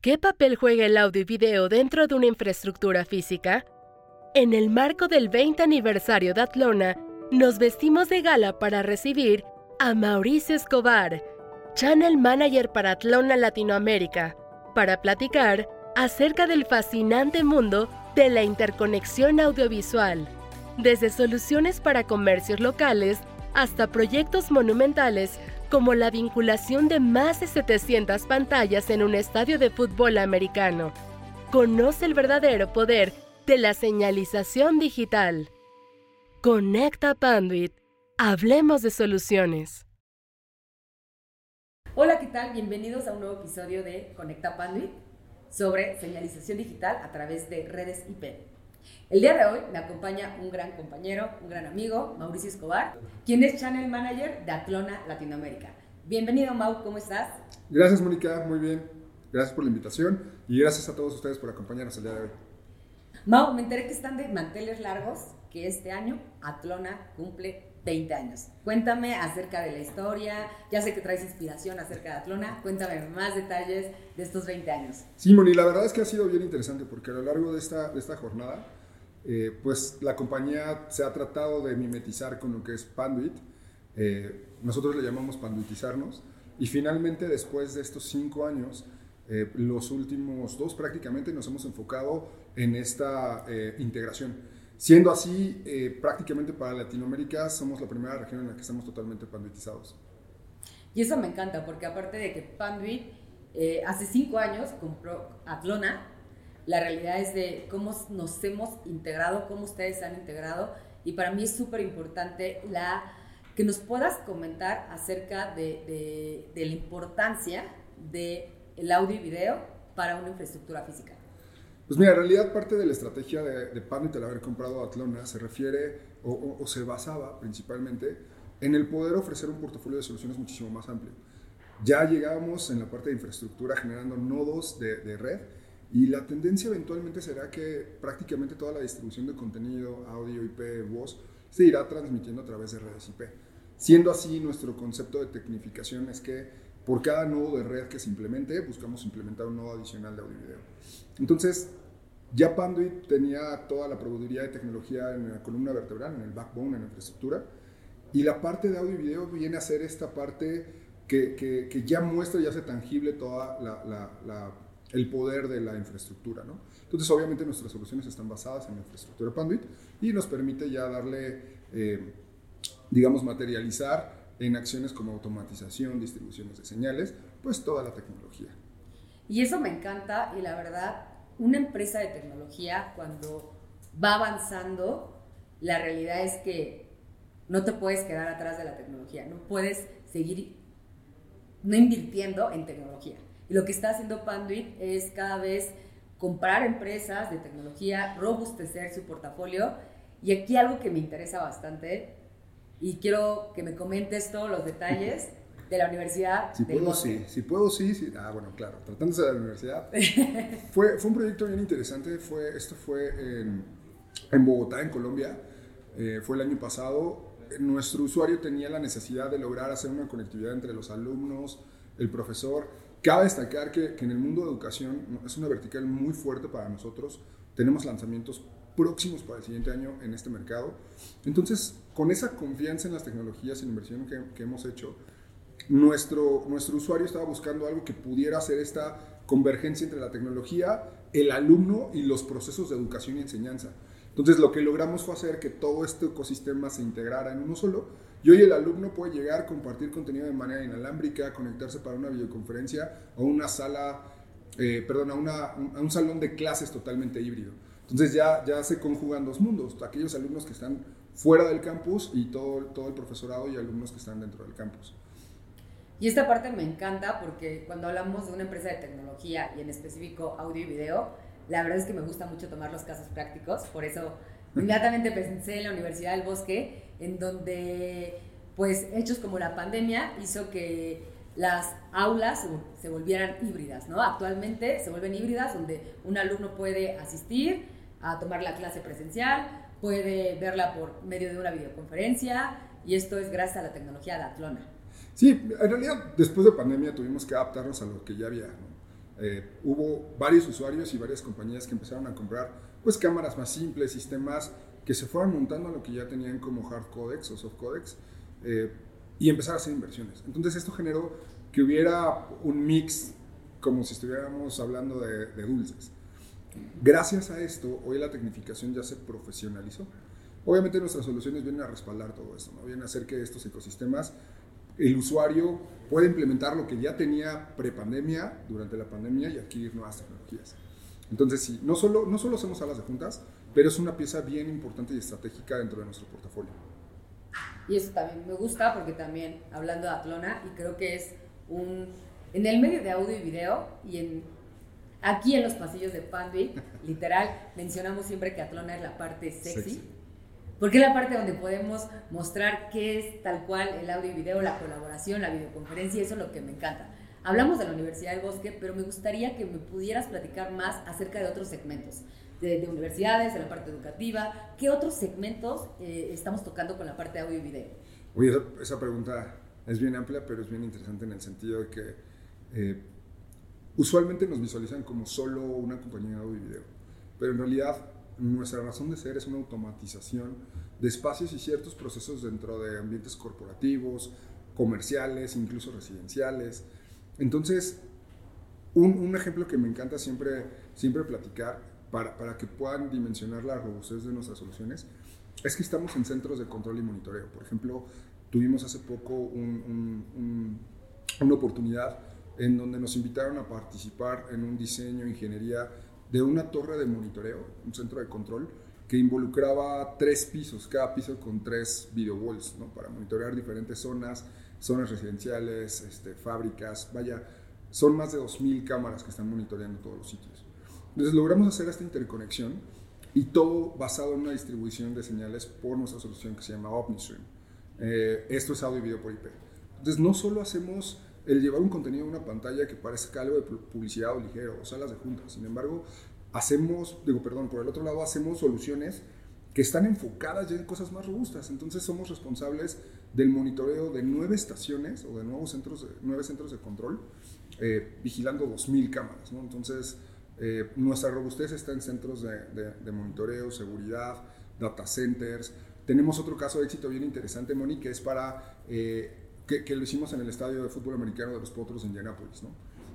¿Qué papel juega el audio y video dentro de una infraestructura física? En el marco del 20 aniversario de Atlona, nos vestimos de gala para recibir a Mauricio Escobar, Channel Manager para Atlona Latinoamérica, para platicar acerca del fascinante mundo de la interconexión audiovisual, desde soluciones para comercios locales hasta proyectos monumentales como la vinculación de más de 700 pantallas en un estadio de fútbol americano. Conoce el verdadero poder de la señalización digital. Conecta Panduit. Hablemos de soluciones. Hola, ¿qué tal? Bienvenidos a un nuevo episodio de Conecta Panduit sobre señalización digital a través de redes IP. El día de hoy me acompaña un gran compañero, un gran amigo, Mauricio Escobar, quien es Channel Manager de Atlona Latinoamérica. Bienvenido, Mau, ¿cómo estás? Gracias, Mónica, muy bien. Gracias por la invitación y gracias a todos ustedes por acompañarnos el día de hoy. Mau, me enteré que están de manteles largos, que este año Atlona cumple 20 años. Cuéntame acerca de la historia, ya sé que traes inspiración acerca de Atlona, cuéntame más detalles de estos 20 años. Sí, Moni, la verdad es que ha sido bien interesante porque a lo largo de esta, de esta jornada eh, pues la compañía se ha tratado de mimetizar con lo que es Panduit. Eh, nosotros le llamamos panduitizarnos. Y finalmente, después de estos cinco años, eh, los últimos dos prácticamente nos hemos enfocado en esta integración. Siendo así, prácticamente para Latinoamérica somos la primera región en la que estamos totalmente panduitizados. Y eso me encanta, porque aparte de que Panduit hace cinco años compró Atlona, la realidad es de cómo nos hemos integrado, cómo ustedes se han integrado. Y para mí es súper importante la, que nos puedas comentar acerca de, de, la importancia del el audio y video para una infraestructura física. Pues mira, en realidad parte de la estrategia de, de el haber comprado Atlona se refiere o, se basaba principalmente en el poder ofrecer un portafolio de soluciones muchísimo más amplio. Ya llegamos en la parte de infraestructura generando nodos de, de red y la tendencia eventualmente será que prácticamente toda la distribución de contenido, audio, IP, voz, se irá transmitiendo a través de redes IP. Siendo así, nuestro concepto de tecnificación es que por cada nodo de red que se implemente, buscamos implementar un nodo adicional de audio y video. Entonces, ya Panduit tenía toda la proveeduría de tecnología en la columna vertebral, en el backbone, en la infraestructura, y la parte de audio y video viene a ser esta parte que, que, ya muestra y hace tangible toda la el poder de la infraestructura. ¿no? Entonces, obviamente, nuestras soluciones están basadas en la infraestructura Panduit y nos permite ya darle, eh, digamos, materializar en acciones como automatización, distribuciones de señales, pues toda la tecnología. Y eso me encanta y la verdad, una empresa de tecnología cuando va avanzando, la realidad es que no te puedes quedar atrás de la tecnología, no puedes seguir no invirtiendo en tecnología. Y lo que está haciendo Panduit es cada vez comprar empresas de tecnología, robustecer su portafolio. Y aquí algo que me interesa bastante, y quiero que me comentes todos los detalles de la Universidad si puedo, Sí, si puedo, sí, sí. Ah, bueno, claro, tratándose de la universidad. fue, fue un proyecto bien interesante. Fue, esto fue en, en Bogotá, en Colombia. Eh, fue el año pasado. Nuestro usuario tenía la necesidad de lograr hacer una conectividad entre los alumnos, el profesor Cabe destacar que, en el mundo de educación es una vertical muy fuerte para nosotros. Tenemos lanzamientos próximos para el siguiente año en este mercado. Entonces, con esa confianza en las tecnologías y la inversión que, hemos hecho, nuestro, nuestro usuario estaba buscando algo que pudiera hacer esta convergencia entre la tecnología, el alumno y los procesos de educación y enseñanza. Entonces, lo que logramos fue hacer que todo este ecosistema se integrara en uno solo y hoy el alumno puede llegar, compartir contenido de manera inalámbrica, conectarse para una videoconferencia o una sala, eh, perdón, a, una, un, salón de clases totalmente híbrido. Entonces ya, ya se conjugan dos mundos, aquellos alumnos que están fuera del campus y todo, todo el profesorado y alumnos que están dentro del campus. Y esta parte me encanta porque cuando hablamos de una empresa de tecnología y en específico audio y video, la verdad es que me gusta mucho tomar los casos prácticos, por eso inmediatamente pensé en la Universidad del Bosque en donde pues hechos como la pandemia hizo que las aulas se, volvieran híbridas, ¿no? Actualmente se vuelven híbridas donde un alumno puede asistir a tomar la clase presencial, puede verla por medio de una videoconferencia y esto es gracias a la tecnología de Atlona. Sí, en realidad después de pandemia tuvimos que adaptarnos a lo que ya había, Eh, hubo varios usuarios y varias compañías que empezaron a comprar pues cámaras más simples, sistemas que se fueron montando a lo que ya tenían como hard codecs o soft codecs eh, y empezar a hacer inversiones. Entonces esto generó que hubiera un mix como si estuviéramos hablando de, de dulces. Gracias a esto, hoy la tecnificación ya se profesionalizó. Obviamente nuestras soluciones vienen a respaldar todo esto, ¿no? vienen a hacer que estos ecosistemas, el usuario pueda implementar lo que ya tenía prepandemia, durante la pandemia y adquirir nuevas tecnologías. Entonces, sí, no solo, no solo hacemos salas de juntas, pero es una pieza bien importante y estratégica dentro de nuestro portafolio. Y eso también me gusta porque también, hablando de Atlona, y creo que es un... En el medio de audio y video y en Aquí en los pasillos de Panduit, literal, mencionamos siempre que Atlona es la parte sexy, porque es la parte donde podemos mostrar qué es tal cual el audio y video, la colaboración, la videoconferencia, eso es lo que me encanta. Hablamos de la Universidad del Bosque, pero me gustaría que me pudieras platicar más acerca de otros segmentos, de, universidades, de la parte educativa. ¿Qué otros segmentos eh, estamos tocando con la parte de audio y video? Oye, esa, pregunta es bien amplia, pero es bien interesante en el sentido de que eh, usualmente nos visualizan como solo una compañía de audio y video, pero en realidad nuestra razón de ser es una automatización de espacios y ciertos procesos dentro de ambientes corporativos, comerciales, incluso residenciales. Entonces, un, ejemplo que me encanta siempre, siempre platicar para, para, que puedan dimensionar la robustez de nuestras soluciones es que estamos en centros de control y monitoreo. Por ejemplo, tuvimos hace poco una oportunidad en donde nos invitaron a participar en un diseño, ingeniería de una torre de monitoreo, un centro de control, que involucraba tres pisos, cada piso con tres video walls, ¿no? para monitorear diferentes zonas, zonas residenciales, este, fábricas, vaya, son más de 2.000 cámaras que están monitoreando todos los sitios. Entonces logramos hacer esta interconexión y todo basado en una distribución de señales por nuestra solución que se llama OmniStream. Eh, esto es audio y video por IP. Entonces no solo hacemos el llevar un contenido a una pantalla que parezca algo de publicidad o ligero, o salas de juntas. Sin embargo, hacemos, digo, perdón, por el otro lado hacemos soluciones que están enfocadas ya en cosas más robustas. Entonces somos responsables del monitoreo de nueve estaciones o de nuevos centros, nueve centros de control, eh, vigilando 2.000 cámaras. ¿no? Entonces, eh, nuestra robustez está en centros de, monitoreo, seguridad, data centers. Tenemos otro caso de éxito bien interesante, Moni, que es para eh, que, lo hicimos en el estadio de fútbol americano de los Potros en Indianápolis. ¿no?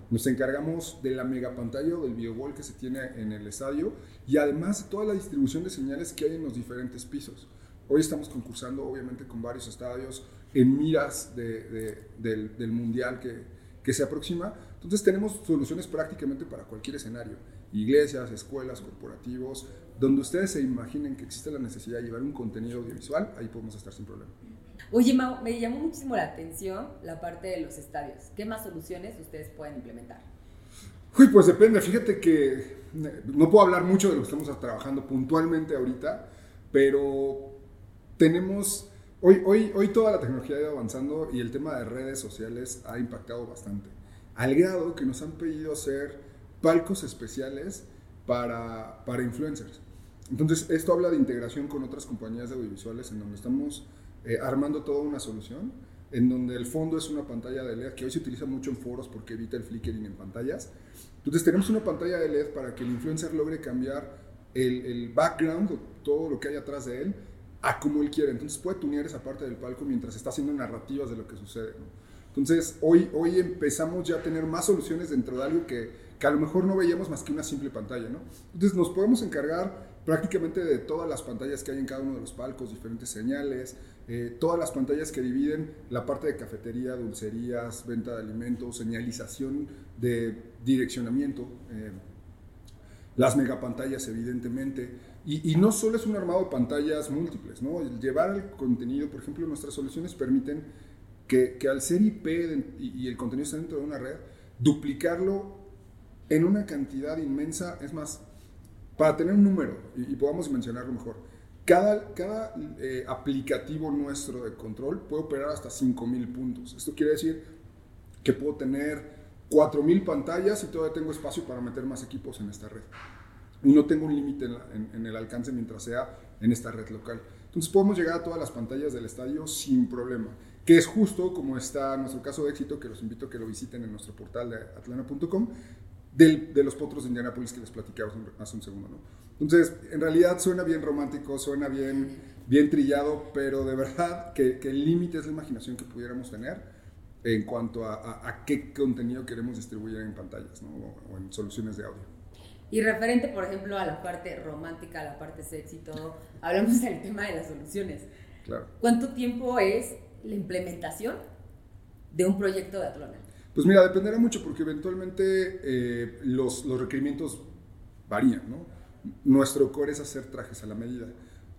Nos encargamos de la megapantalla o del videowall que se tiene en el estadio y además toda la distribución de señales que hay en los diferentes pisos. Hoy estamos concursando obviamente con varios estadios en miras de, del, del, mundial que, que se aproxima. Entonces tenemos soluciones prácticamente para cualquier escenario. Iglesias, escuelas, corporativos, donde ustedes se imaginen que existe la necesidad de llevar un contenido audiovisual, ahí podemos estar sin problema. Oye, Mau, me llamó muchísimo la atención la parte de los estadios. ¿Qué más soluciones ustedes pueden implementar? Uy, pues depende. Fíjate que eh, no puedo hablar mucho de lo que estamos trabajando puntualmente ahorita, pero tenemos... Hoy, hoy, hoy toda la tecnología ha ido avanzando y el tema de redes sociales ha impactado bastante. Al grado que nos han pedido hacer palcos especiales para, para influencers. Entonces, esto habla de integración con otras compañías de audiovisuales en donde estamos eh, armando toda una solución en donde el fondo es una pantalla de LED que hoy se utiliza mucho en foros porque evita el flickering en pantallas. Entonces tenemos una pantalla de LED para que el influencer logre cambiar el, el background todo lo que hay atrás de él a como él quiere. Entonces puede tunear esa parte del palco mientras está haciendo narrativas de lo que sucede. Entonces hoy, hoy empezamos ya a tener más soluciones dentro de algo que, que a lo mejor no veíamos más que una simple pantalla. ¿no? Entonces nos podemos encargar prácticamente de todas las pantallas que hay en cada uno de los palcos, diferentes señales, eh, todas las pantallas que dividen la parte de cafetería, dulcerías, venta de alimentos, señalización de direccionamiento, eh, las megapantallas evidentemente. Y, no solo es un armado de pantallas múltiples, ¿no? El llevar el contenido, por ejemplo, nuestras soluciones permiten que, que al ser IP y, el contenido está dentro de una red, duplicarlo en una cantidad inmensa, es más, para tener un número y, podamos mencionarlo mejor, cada, cada eh, aplicativo nuestro de control puede operar hasta 5000 puntos. Esto quiere decir que puedo tener 4000 pantallas y todavía tengo espacio para meter más equipos en esta red. Y no tengo un límite en, en, el alcance mientras sea en esta red local. Entonces podemos llegar a todas las pantallas del estadio sin problema, que es justo como está nuestro caso de éxito, que los invito a que lo visiten en nuestro portal de atlana.com, de los potros de Indianapolis que les platicamos hace un segundo, ¿no? Entonces, en realidad suena bien romántico, suena bien, bien trillado, pero de verdad que, el límite es la imaginación que pudiéramos tener en cuanto a, qué contenido queremos distribuir en pantallas ¿no? o, en soluciones de audio. Y referente, por ejemplo, a la parte romántica, a la parte sexy y todo, hablamos del tema de las soluciones. Claro. ¿Cuánto tiempo es la implementación de un proyecto de Atlona? Pues mira, dependerá mucho porque eventualmente eh, los, los requerimientos varían, ¿no? Nuestro core es hacer trajes a la medida.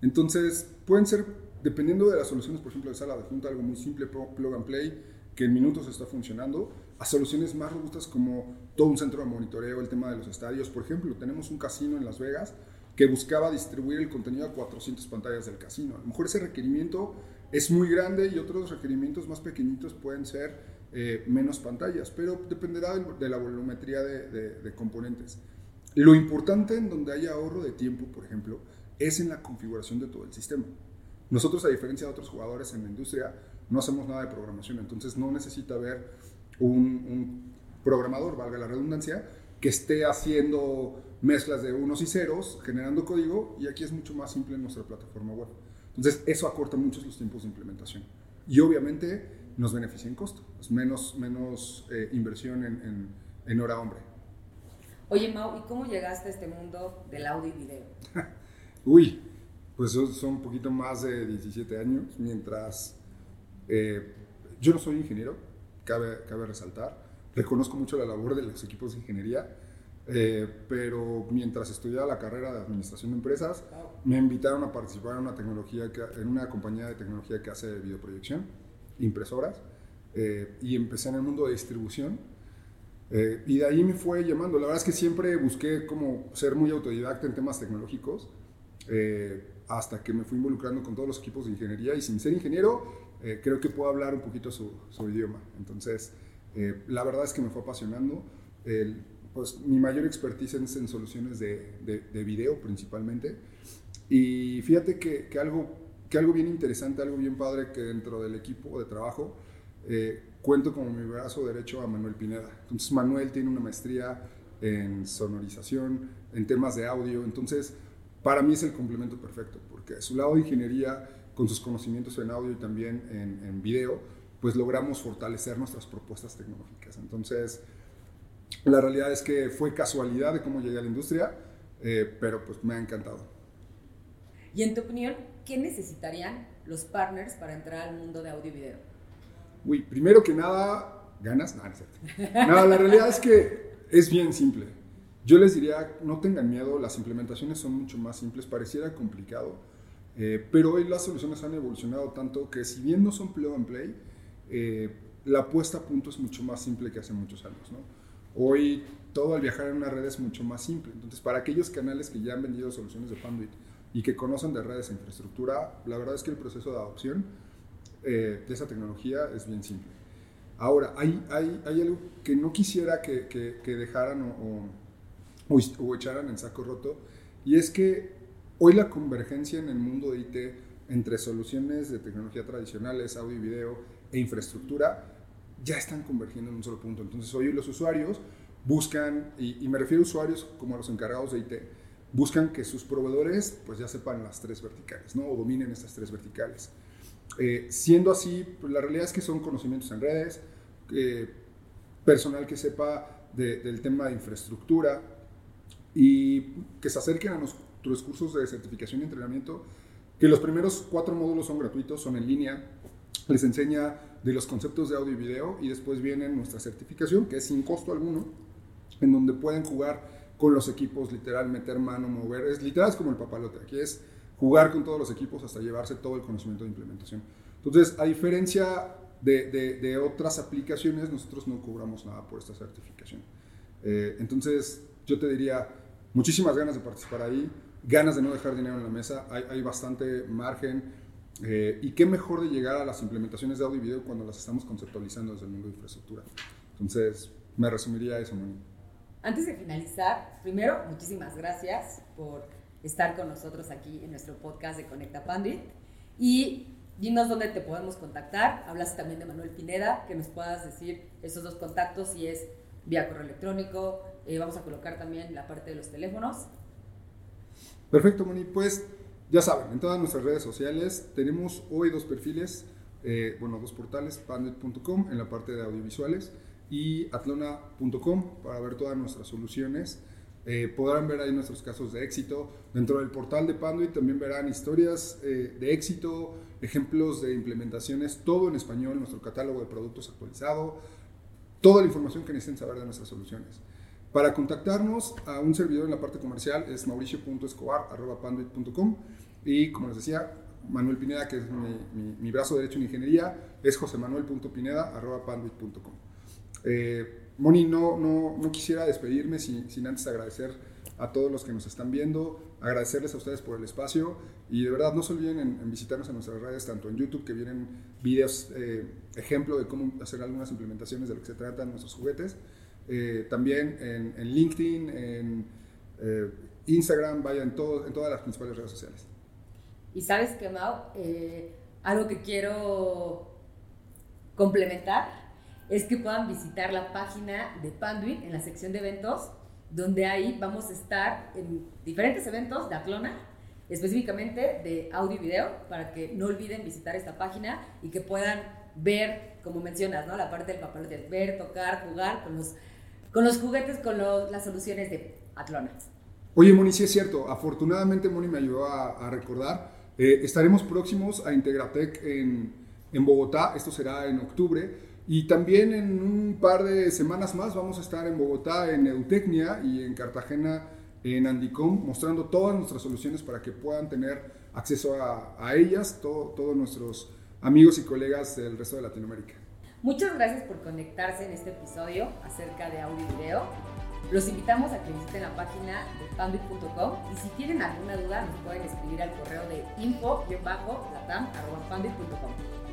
Entonces, pueden ser, dependiendo de las soluciones, por ejemplo, de sala de junta, algo muy simple, plug and play, que en minutos está funcionando, a soluciones más robustas como todo un centro de monitoreo, el tema de los estadios. Por ejemplo, tenemos un casino en Las Vegas que buscaba distribuir el contenido a 400 pantallas del casino. A lo mejor ese requerimiento es muy grande y otros requerimientos más pequeñitos pueden ser eh, menos pantallas, pero dependerá de, la volumetría de, componentes. Lo importante en donde haya ahorro de tiempo, por ejemplo, es en la configuración de todo el sistema. Nosotros, a diferencia de otros jugadores en la industria, no hacemos nada de programación, entonces no necesita haber un programador, valga la redundancia, que esté haciendo mezclas de unos y ceros, generando código, y aquí es mucho más simple en nuestra plataforma web. Entonces, eso acorta mucho los tiempos de implementación. Y obviamente nos beneficia en costo, es menos, menos eh, inversión en, en, hora hombre. Oye, Mau, ¿y cómo llegaste a este mundo del audio y video? Uy, pues son un poquito más de 17 años, mientras eh, yo no soy ingeniero, cabe, cabe resaltar, reconozco mucho la labor de los equipos de ingeniería, eh, pero mientras estudiaba la carrera de administración de empresas, me invitaron a participar en una, tecnología que, en una compañía de tecnología que hace videoproyección, impresoras, eh, y empecé en el mundo de distribución. Eh, y de ahí me fue llamando. La verdad es que siempre busqué como ser muy autodidacta en temas tecnológicos, hasta que me fui involucrando con todos los equipos de ingeniería y sin ser ingeniero, creo que puedo hablar un poquito su, su idioma. Entonces, la verdad es que me fue apasionando. El, pues mi mayor expertise es en soluciones de, de, video principalmente. Y fíjate que, que, algo, que algo bien interesante, algo bien padre que dentro del equipo de trabajo eh, cuento como mi brazo derecho a Manuel Pineda. Entonces Manuel tiene una maestría en sonorización, en temas de audio. Entonces para mí es el complemento perfecto porque su lado de ingeniería, con sus conocimientos en audio y también en, en video, pues logramos fortalecer nuestras propuestas tecnológicas. Entonces, la realidad es que fue casualidad de cómo llegué a la industria, eh, pero pues me ha encantado. Y en tu opinión, ¿qué necesitarían los partners para entrar al mundo de audio y video? Uy, primero que nada, ganas, nada, no, no, la realidad es que es bien simple. Yo les diría, no tengan miedo, las implementaciones son mucho más simples, pareciera complicado, eh, pero hoy las soluciones han evolucionado tanto que si bien no son plug and play, eh, la puesta a punto es mucho más simple que hace muchos años, ¿no? Hoy todo al viajar en una red es mucho más simple. Entonces, para aquellos canales que ya han vendido soluciones de Panduit y que conocen de redes e infraestructura, la verdad es que el proceso de adopción eh, de esa tecnología es bien simple. Ahora, hay, hay, hay algo que no quisiera que, que, dejaran o, o, o, echaran en saco roto, y es que hoy la convergencia en el mundo de IT entre soluciones de tecnología tradicionales, audio y video e infraestructura, ya están convergiendo en un solo punto. Entonces hoy los usuarios buscan, y, me refiero a usuarios como a los encargados de IT, buscan que sus proveedores pues ya sepan las tres verticales, ¿no? O dominen estas tres verticales. Eh, siendo así, pues, la realidad es que son conocimientos en redes, eh, personal que sepa del tema de infraestructura y que se acerquen a nuestros cursos de certificación y entrenamiento, que los primeros cuatro módulos son gratuitos, son en línea, les enseña de los conceptos de audio y video y después viene nuestra certificación, que es sin costo alguno, en donde pueden jugar con los equipos, literal, meter mano, mover. Es literal, es como el papalote. Aquí es jugar con todos los equipos hasta llevarse todo el conocimiento de implementación. Entonces, a diferencia de, de, otras aplicaciones, nosotros no cobramos nada por esta certificación. Eh, entonces, yo te diría, muchísimas ganas de participar ahí, ganas de no dejar dinero en la mesa, hay, hay bastante margen eh, y qué mejor de llegar a las implementaciones de audio y video cuando las estamos conceptualizando desde el mundo de infraestructura. Entonces, me resumiría eso, Moni. Antes de finalizar, primero, muchísimas gracias por estar con nosotros aquí en nuestro podcast de Conecta Pandit. Y dinos dónde te podemos contactar. Hablaste también de Manuel Pineda, que nos puedas decir esos dos contactos si es vía correo electrónico. Eh, vamos a colocar también la parte de los teléfonos. Perfecto, Moni. Pues ya saben, en todas nuestras redes sociales tenemos hoy dos perfiles, eh, bueno, dos portales, pandet.com en la parte de audiovisuales y atlona.com para ver todas nuestras soluciones. Eh, podrán ver ahí nuestros casos de éxito. Dentro del portal de Panduit también verán historias eh, de éxito, ejemplos de implementaciones, todo en español, nuestro catálogo de productos actualizado, toda la información que necesiten saber de nuestras soluciones. Para contactarnos a un servidor en la parte comercial es mauricio.escobar.panduit.com y como les decía, Manuel Pineda, que es mi, brazo derecho en ingeniería, es josemanuel.pineda.panduit.com. Eh, Moni, no, no, no, quisiera despedirme sin, sin, antes agradecer a todos los que nos están viendo, agradecerles a ustedes por el espacio y de verdad no se olviden en, visitarnos en nuestras redes, tanto en YouTube, que vienen videos, eh, ejemplo de cómo hacer algunas implementaciones de lo que se tratan nuestros juguetes, eh, también en, en, LinkedIn, en eh, Instagram, vaya, en, todo, en todas las principales redes sociales. Y sabes que, Mau, algo que quiero complementar es que puedan visitar la página de Panduit en la sección de eventos, donde ahí vamos a estar en diferentes eventos de Atlona, específicamente de audio y video, para que no olviden visitar esta página y que puedan ver, como mencionas, ¿no? la parte del papel de ver, tocar, jugar con los, con los juguetes, con las soluciones de Atlona. Oye, Moni, sí es cierto. Afortunadamente, Moni me ayudó a, recordar. Eh, estaremos próximos a Integratec en, en Bogotá. Esto será en octubre. Y también en un par de semanas más vamos a estar en Bogotá en Eutecnia y en Cartagena en Andicom mostrando todas nuestras soluciones para que puedan tener acceso a, ellas todos nuestros amigos y colegas del resto de Latinoamérica. Muchas gracias por conectarse en este episodio acerca de audio y video. Los invitamos a que visiten la página de panbit.com y si tienen alguna duda nos pueden escribir al correo de info-latam.panbit.com.